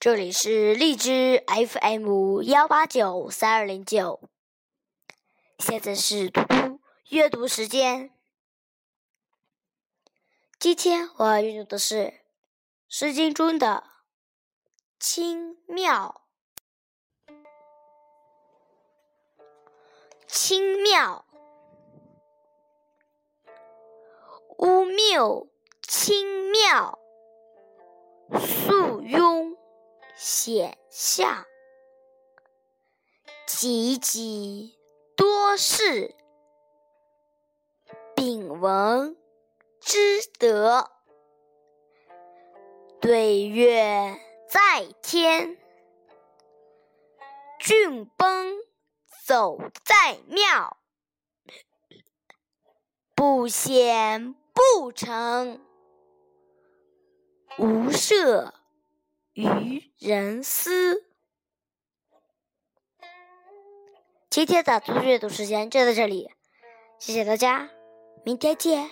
这里是荔枝 FM 幺八九三二零九，现在是嘟嘟阅读时间。今天我要阅读的是《诗经》中的“清妙”。清妙，乌谬，清妙，肃庸。显象，汲汲多事，秉文之德，对月在天，郡崩走在庙，不显不成，无赦。愚人思。今天的读阅读时间就到这里，谢谢大家，明天见。